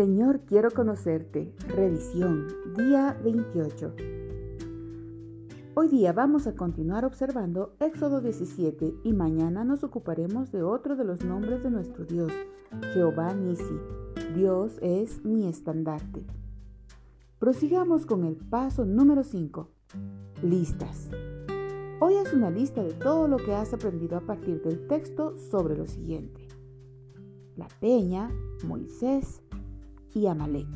Señor, quiero conocerte. Revisión, día 28. Hoy día vamos a continuar observando Éxodo 17 y mañana nos ocuparemos de otro de los nombres de nuestro Dios, Jehová Nisi. Dios es mi estandarte. Prosigamos con el paso número 5. Listas. Hoy es una lista de todo lo que has aprendido a partir del texto sobre lo siguiente. La peña, Moisés y Amalek.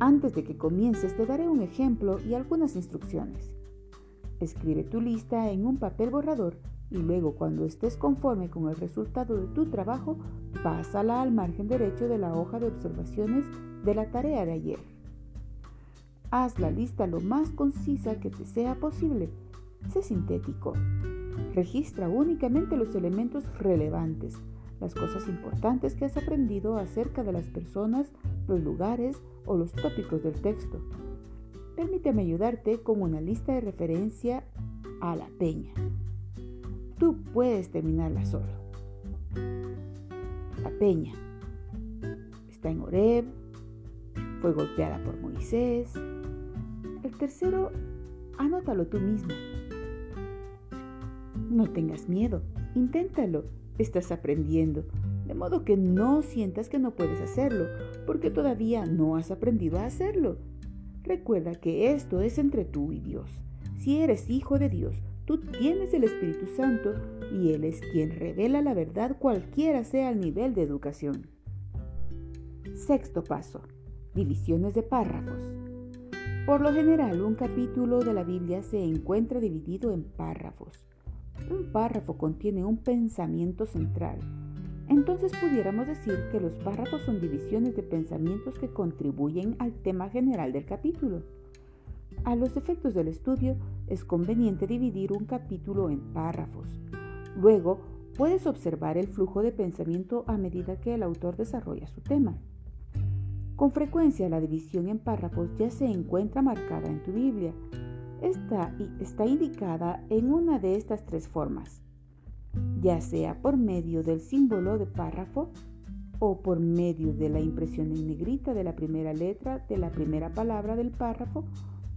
Antes de que comiences te daré un ejemplo y algunas instrucciones. Escribe tu lista en un papel borrador y luego cuando estés conforme con el resultado de tu trabajo, pásala al margen derecho de la hoja de observaciones de la tarea de ayer. Haz la lista lo más concisa que te sea posible Sé sintético. Registra únicamente los elementos relevantes, las cosas importantes que has aprendido acerca de las personas, los lugares o los tópicos del texto. Permíteme ayudarte con una lista de referencia a la peña. Tú puedes terminarla solo. La peña está en Oreb, fue golpeada por Moisés. El tercero, anótalo tú mismo. No tengas miedo, inténtalo, estás aprendiendo, de modo que no sientas que no puedes hacerlo, porque todavía no has aprendido a hacerlo. Recuerda que esto es entre tú y Dios. Si eres hijo de Dios, tú tienes el Espíritu Santo y Él es quien revela la verdad cualquiera sea el nivel de educación. Sexto paso. Divisiones de párrafos. Por lo general, un capítulo de la Biblia se encuentra dividido en párrafos. Un párrafo contiene un pensamiento central. Entonces pudiéramos decir que los párrafos son divisiones de pensamientos que contribuyen al tema general del capítulo. A los efectos del estudio es conveniente dividir un capítulo en párrafos. Luego puedes observar el flujo de pensamiento a medida que el autor desarrolla su tema. Con frecuencia la división en párrafos ya se encuentra marcada en tu Biblia, esta está indicada en una de estas tres formas, ya sea por medio del símbolo de párrafo o por medio de la impresión en negrita de la primera letra de la primera palabra del párrafo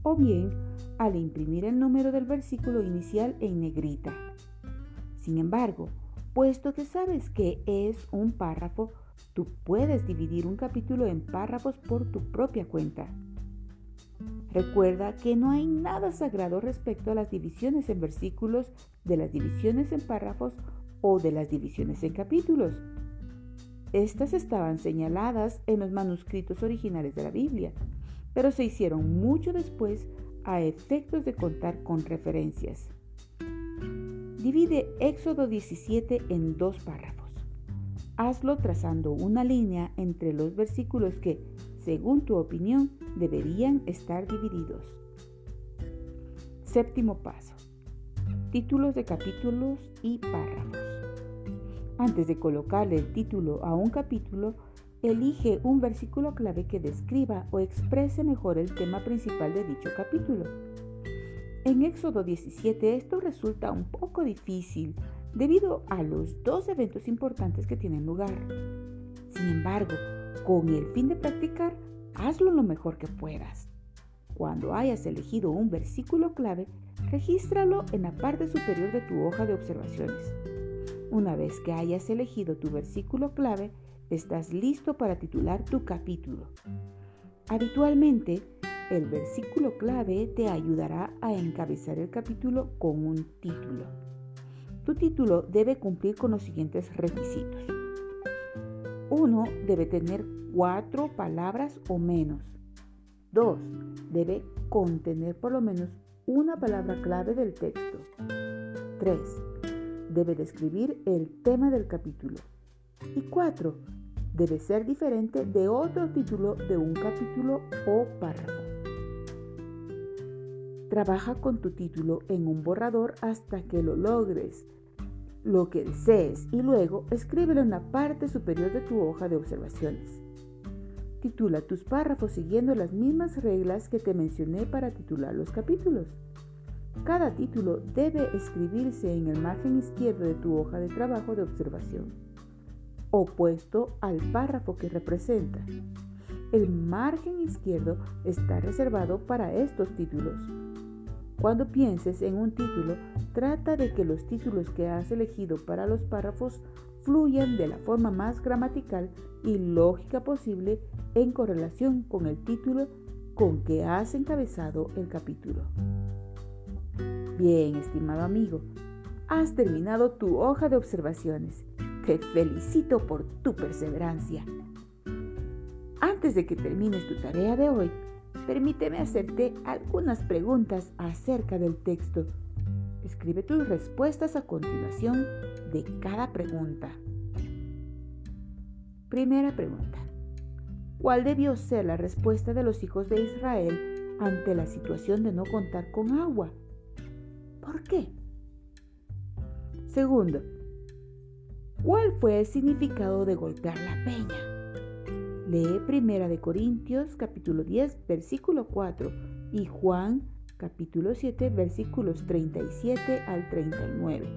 o bien al imprimir el número del versículo inicial en negrita. Sin embargo, puesto que sabes que es un párrafo, tú puedes dividir un capítulo en párrafos por tu propia cuenta. Recuerda que no hay nada sagrado respecto a las divisiones en versículos, de las divisiones en párrafos o de las divisiones en capítulos. Estas estaban señaladas en los manuscritos originales de la Biblia, pero se hicieron mucho después a efectos de contar con referencias. Divide Éxodo 17 en dos párrafos. Hazlo trazando una línea entre los versículos que, según tu opinión, deberían estar divididos. Séptimo paso. Títulos de capítulos y párrafos. Antes de colocarle el título a un capítulo, elige un versículo clave que describa o exprese mejor el tema principal de dicho capítulo. En Éxodo 17 esto resulta un poco difícil debido a los dos eventos importantes que tienen lugar. Sin embargo, con el fin de practicar, hazlo lo mejor que puedas. Cuando hayas elegido un versículo clave, regístralo en la parte superior de tu hoja de observaciones. Una vez que hayas elegido tu versículo clave, estás listo para titular tu capítulo. Habitualmente, el versículo clave te ayudará a encabezar el capítulo con un título. Tu título debe cumplir con los siguientes requisitos. Uno debe tener cuatro palabras o menos. Dos, debe contener por lo menos una palabra clave del texto. Tres, debe describir el tema del capítulo. Y cuatro, debe ser diferente de otro título de un capítulo o párrafo. Trabaja con tu título en un borrador hasta que lo logres lo que desees y luego escríbelo en la parte superior de tu hoja de observaciones. Titula tus párrafos siguiendo las mismas reglas que te mencioné para titular los capítulos. Cada título debe escribirse en el margen izquierdo de tu hoja de trabajo de observación. opuesto al párrafo que representa. El margen izquierdo está reservado para estos títulos. Cuando pienses en un título, trata de que los títulos que has elegido para los párrafos fluyan de la forma más gramatical y lógica posible en correlación con el título con que has encabezado el capítulo. Bien, estimado amigo, has terminado tu hoja de observaciones. Te felicito por tu perseverancia. Antes de que termines tu tarea de hoy, permíteme hacerte algunas preguntas acerca del texto. Escribe tus respuestas a continuación de cada pregunta. Primera pregunta. ¿Cuál debió ser la respuesta de los hijos de Israel ante la situación de no contar con agua? ¿Por qué? Segundo, ¿cuál fue el significado de golpear la peña? Lee Primera de Corintios capítulo 10 versículo 4 y Juan capítulo 7 versículos 37 al 39.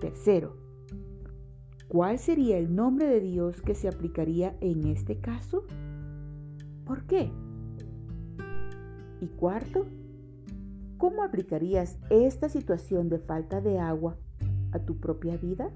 Tercero, ¿cuál sería el nombre de Dios que se aplicaría en este caso? ¿Por qué? Y cuarto, ¿cómo aplicarías esta situación de falta de agua a tu propia vida?